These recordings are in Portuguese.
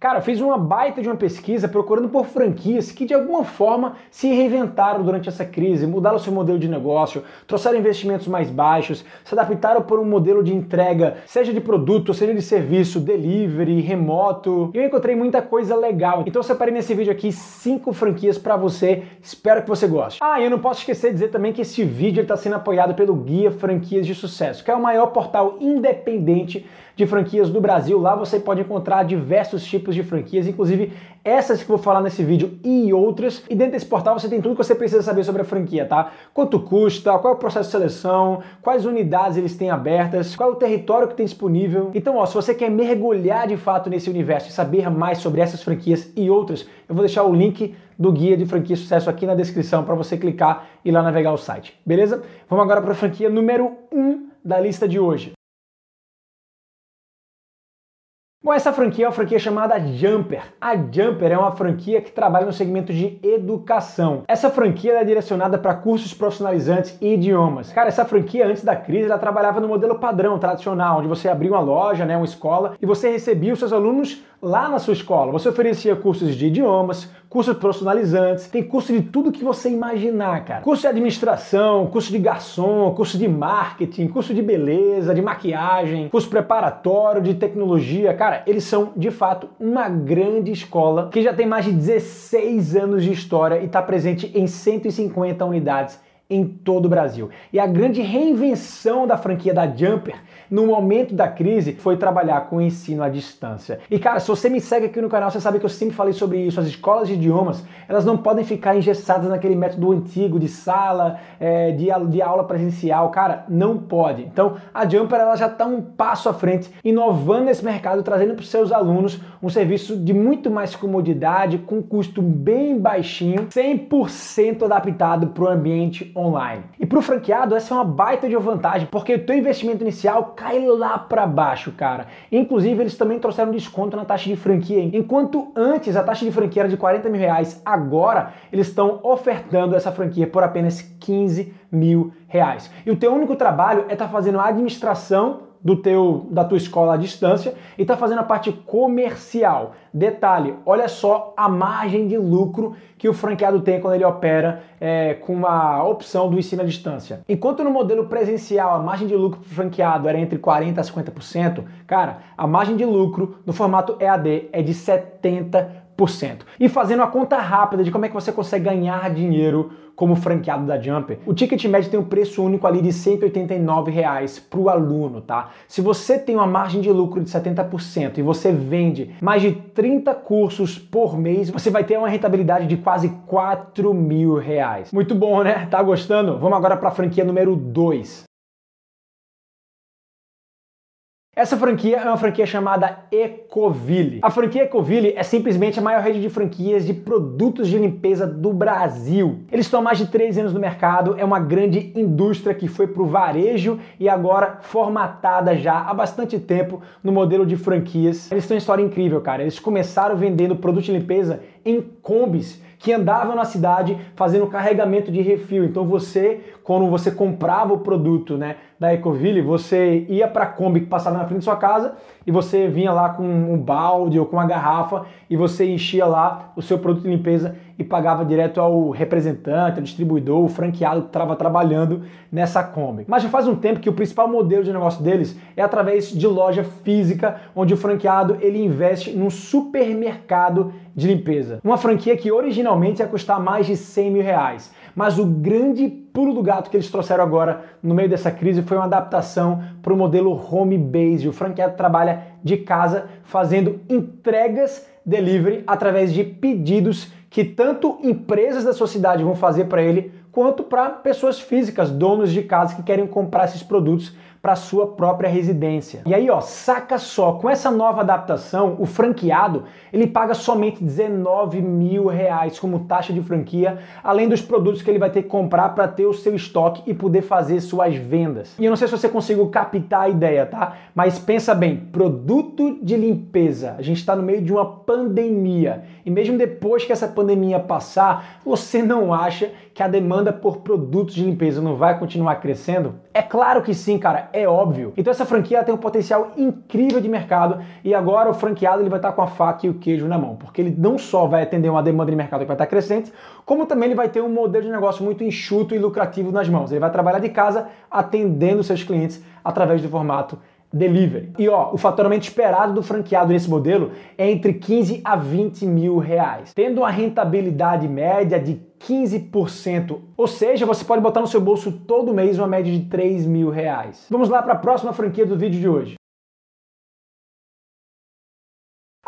Cara, fiz uma baita de uma pesquisa procurando por franquias que de alguma forma se reinventaram durante essa crise, mudaram seu modelo de negócio, trouxeram investimentos mais baixos, se adaptaram por um modelo de entrega, seja de produto, seja de serviço, delivery, remoto. E eu encontrei muita coisa legal. Então eu separei nesse vídeo aqui cinco franquias para você. Espero que você goste. Ah, e eu não posso esquecer de dizer também que esse vídeo está sendo apoiado pelo Guia Franquias de Sucesso, que é o maior portal independente de franquias do Brasil. Lá você pode encontrar diversos tipos de franquias, inclusive essas que eu vou falar nesse vídeo e outras. E dentro desse portal você tem tudo que você precisa saber sobre a franquia, tá? Quanto custa, qual é o processo de seleção, quais unidades eles têm abertas, qual é o território que tem disponível. Então, ó, se você quer mergulhar de fato nesse universo e saber mais sobre essas franquias e outras, eu vou deixar o link do guia de franquia sucesso aqui na descrição para você clicar e lá navegar o site. Beleza? Vamos agora para a franquia número 1 um da lista de hoje. Bom, essa franquia é uma franquia chamada Jumper. A Jumper é uma franquia que trabalha no segmento de educação. Essa franquia é direcionada para cursos profissionalizantes e idiomas. Cara, essa franquia antes da crise ela trabalhava no modelo padrão, tradicional, onde você abria uma loja, né, uma escola, e você recebia os seus alunos lá na sua escola. Você oferecia cursos de idiomas, cursos profissionalizantes, tem curso de tudo que você imaginar, cara. Curso de administração, curso de garçom, curso de marketing, curso de beleza, de maquiagem, curso preparatório, de tecnologia. Cara, eles são de fato uma grande escola que já tem mais de 16 anos de história e está presente em 150 unidades em todo o Brasil. E a grande reinvenção da franquia da Jumper no momento da crise foi trabalhar com ensino à distância. E cara, se você me segue aqui no canal, você sabe que eu sempre falei sobre isso. As escolas de idiomas, elas não podem ficar engessadas naquele método antigo de sala, é, de, de aula presencial. Cara, não pode. Então, a Jumper ela já está um passo à frente, inovando nesse mercado, trazendo para os seus alunos um serviço de muito mais comodidade, com custo bem baixinho, 100% adaptado para o ambiente online. E para o franqueado, essa é uma baita de vantagem, porque o teu investimento inicial cai lá para baixo, cara. Inclusive, eles também trouxeram desconto na taxa de franquia. Enquanto antes a taxa de franquia era de 40 mil reais, agora eles estão ofertando essa franquia por apenas 15 mil reais. E o teu único trabalho é estar tá fazendo a administração do teu, da tua escola à distância e está fazendo a parte comercial. Detalhe, olha só a margem de lucro que o franqueado tem quando ele opera é, com a opção do ensino à distância. Enquanto no modelo presencial a margem de lucro para o franqueado era entre 40% a 50%, cara, a margem de lucro no formato EAD é de 70%. E fazendo a conta rápida de como é que você consegue ganhar dinheiro como franqueado da Jumper, o ticket médio tem um preço único ali de R$ 189 para o aluno, tá? Se você tem uma margem de lucro de 70% e você vende mais de 30 cursos por mês, você vai ter uma rentabilidade de quase 4 mil reais. Muito bom, né? Tá gostando? Vamos agora para a franquia número 2. Essa franquia é uma franquia chamada Ecoville. A franquia Ecoville é simplesmente a maior rede de franquias de produtos de limpeza do Brasil. Eles estão há mais de 13 anos no mercado, é uma grande indústria que foi para o varejo e agora formatada já há bastante tempo no modelo de franquias. Eles têm uma história incrível, cara. Eles começaram vendendo produto de limpeza em combis que andavam na cidade fazendo carregamento de refil. Então você, quando você comprava o produto, né, da Ecoville, você ia para a Kombi que passava na frente da sua casa e você vinha lá com um balde ou com uma garrafa e você enchia lá o seu produto de limpeza e pagava direto ao representante, ao distribuidor, o franqueado que estava trabalhando nessa Kombi. Mas já faz um tempo que o principal modelo de negócio deles é através de loja física, onde o franqueado ele investe num supermercado de limpeza. Uma franquia que originalmente ia custar mais de 100 mil reais. Mas o grande pulo do gato que eles trouxeram agora no meio dessa crise foi uma adaptação para o modelo home base. O franqueado trabalha de casa fazendo entregas delivery através de pedidos que tanto empresas da sua cidade vão fazer para ele, quanto para pessoas físicas, donos de casa que querem comprar esses produtos para sua própria residência. E aí, ó, saca só, com essa nova adaptação, o franqueado ele paga somente 19 mil reais como taxa de franquia, além dos produtos que ele vai ter que comprar para ter o seu estoque e poder fazer suas vendas. E eu não sei se você conseguiu captar a ideia, tá? Mas pensa bem, produto de limpeza. A gente está no meio de uma pandemia e mesmo depois que essa pandemia passar, você não acha que a demanda por produtos de limpeza não vai continuar crescendo? É claro que sim, cara, é óbvio. Então essa franquia tem um potencial incrível de mercado e agora o franqueado ele vai estar com a faca e o queijo na mão, porque ele não só vai atender uma demanda de mercado que vai estar crescente, como também ele vai ter um modelo de negócio muito enxuto e lucrativo nas mãos. Ele vai trabalhar de casa atendendo seus clientes através do formato delivery. E ó, o faturamento esperado do franqueado nesse modelo é entre 15 a 20 mil reais, tendo uma rentabilidade média de 15%. Ou seja, você pode botar no seu bolso todo mês uma média de 3 mil reais. Vamos lá para a próxima franquia do vídeo de hoje.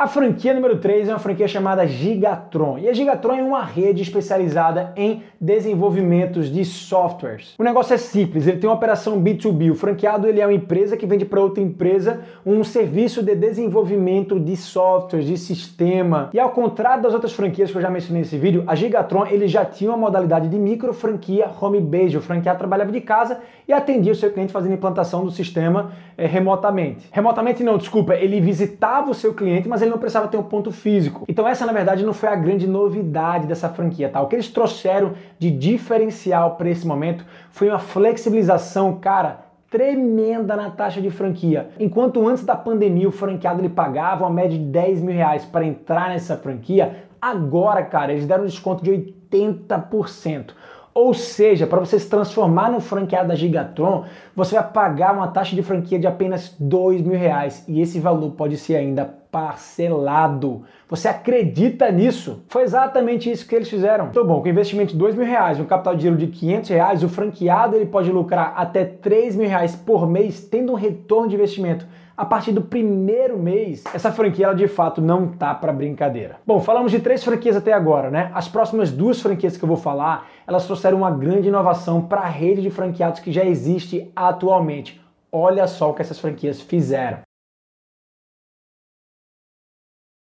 A franquia número 3 é uma franquia chamada Gigatron. E a Gigatron é uma rede especializada em desenvolvimentos de softwares. O negócio é simples, ele tem uma operação B2B. O franqueado ele é uma empresa que vende para outra empresa um serviço de desenvolvimento de softwares, de sistema. E ao contrário das outras franquias que eu já mencionei nesse vídeo, a Gigatron ele já tinha uma modalidade de micro franquia home base. O franqueado trabalhava de casa e atendia o seu cliente fazendo implantação do sistema é, remotamente. Remotamente não, desculpa, ele visitava o seu cliente, mas ele não precisava ter um ponto físico. Então essa na verdade não foi a grande novidade dessa franquia, tá? O que eles trouxeram de diferencial para esse momento foi uma flexibilização, cara, tremenda na taxa de franquia. Enquanto antes da pandemia o franqueado ele pagava uma média de 10 mil reais para entrar nessa franquia, agora, cara, eles deram um desconto de 80%. Ou seja, para você se transformar no franqueado da Gigatron, você vai pagar uma taxa de franquia de apenas dois mil reais e esse valor pode ser ainda parcelado. Você acredita nisso? Foi exatamente isso que eles fizeram. Então, bom, com investimento de dois mil reais, um capital de dinheiro de 500 reais, o franqueado ele pode lucrar até três mil reais por mês, tendo um retorno de investimento a partir do primeiro mês, essa franquia ela de fato não tá para brincadeira. Bom, falamos de três franquias até agora, né? As próximas duas franquias que eu vou falar, elas trouxeram uma grande inovação para a rede de franqueados que já existe atualmente. Olha só o que essas franquias fizeram.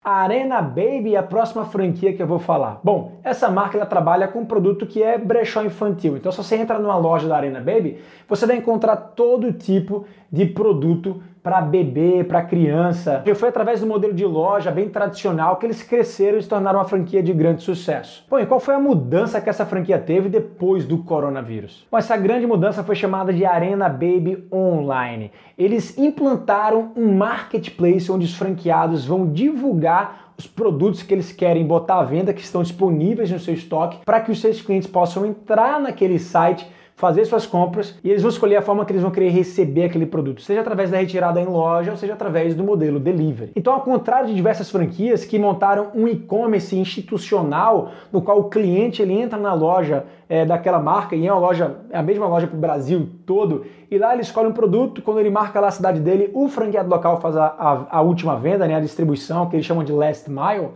A Arena Baby é a próxima franquia que eu vou falar. Bom, essa marca ela trabalha com um produto que é brechó infantil. Então, se você entra numa loja da Arena Baby, você vai encontrar todo tipo de produto para bebê, para criança. E foi através do modelo de loja bem tradicional que eles cresceram e se tornaram uma franquia de grande sucesso. Bom, e qual foi a mudança que essa franquia teve depois do coronavírus? Bom, essa grande mudança foi chamada de Arena Baby Online. Eles implantaram um marketplace onde os franqueados vão divulgar os produtos que eles querem botar à venda, que estão disponíveis no seu estoque, para que os seus clientes possam entrar naquele site fazer suas compras e eles vão escolher a forma que eles vão querer receber aquele produto, seja através da retirada em loja ou seja através do modelo delivery. Então, ao contrário de diversas franquias que montaram um e-commerce institucional no qual o cliente ele entra na loja é, daquela marca e é uma loja, é a mesma loja para o Brasil todo e lá ele escolhe um produto, quando ele marca lá a cidade dele, o franqueado local faz a, a, a última venda, né, a distribuição que eles chamam de last mile.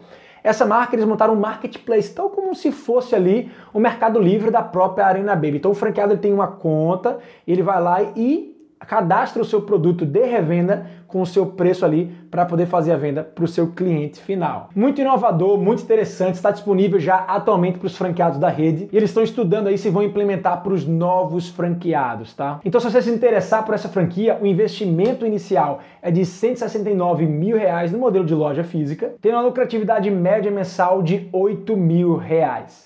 Essa marca eles montaram um marketplace, tal como se fosse ali o Mercado Livre da própria Arena Baby. Então o franqueado ele tem uma conta, ele vai lá e cadastra o seu produto de revenda com o seu preço ali para poder fazer a venda para o seu cliente final. Muito inovador, muito interessante, está disponível já atualmente para os franqueados da rede e eles estão estudando aí se vão implementar para os novos franqueados, tá? Então se você se interessar por essa franquia, o investimento inicial é de 169 mil reais no modelo de loja física, tendo uma lucratividade média mensal de 8 mil reais.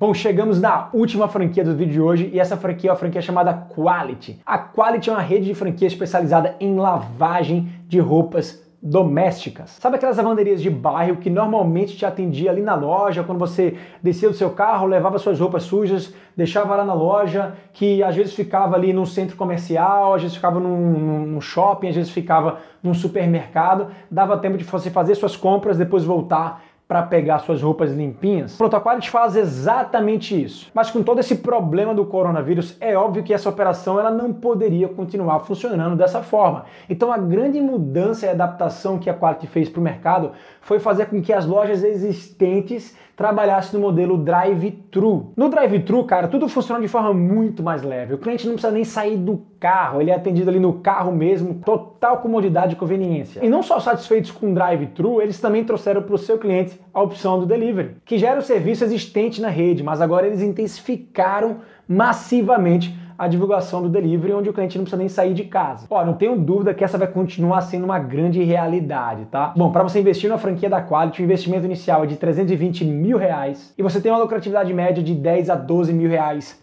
Bom, chegamos na última franquia do vídeo de hoje e essa franquia é uma franquia chamada Quality. A Quality é uma rede de franquia especializada em lavagem de roupas domésticas. Sabe aquelas lavanderias de bairro que normalmente te atendia ali na loja, quando você descia do seu carro, levava suas roupas sujas, deixava lá na loja, que às vezes ficava ali num centro comercial, às vezes ficava num, num shopping, às vezes ficava num supermercado, dava tempo de você fazer suas compras, depois voltar para pegar suas roupas limpinhas? Pronto, a Quality faz exatamente isso. Mas com todo esse problema do coronavírus, é óbvio que essa operação ela não poderia continuar funcionando dessa forma. Então a grande mudança e adaptação que a Quality fez para o mercado foi fazer com que as lojas existentes trabalhassem no modelo drive-thru. No drive-thru, cara, tudo funciona de forma muito mais leve. O cliente não precisa nem sair do carro, ele é atendido ali no carro mesmo, total comodidade e conveniência. E não só satisfeitos com o drive-thru, eles também trouxeram para o seu cliente a opção do delivery, que já era o serviço existente na rede, mas agora eles intensificaram massivamente a divulgação do delivery, onde o cliente não precisa nem sair de casa. Ó, não tenho dúvida que essa vai continuar sendo uma grande realidade, tá? Bom, para você investir na franquia da Quality, o investimento inicial é de 320 mil reais e você tem uma lucratividade média de 10 a 12 mil reais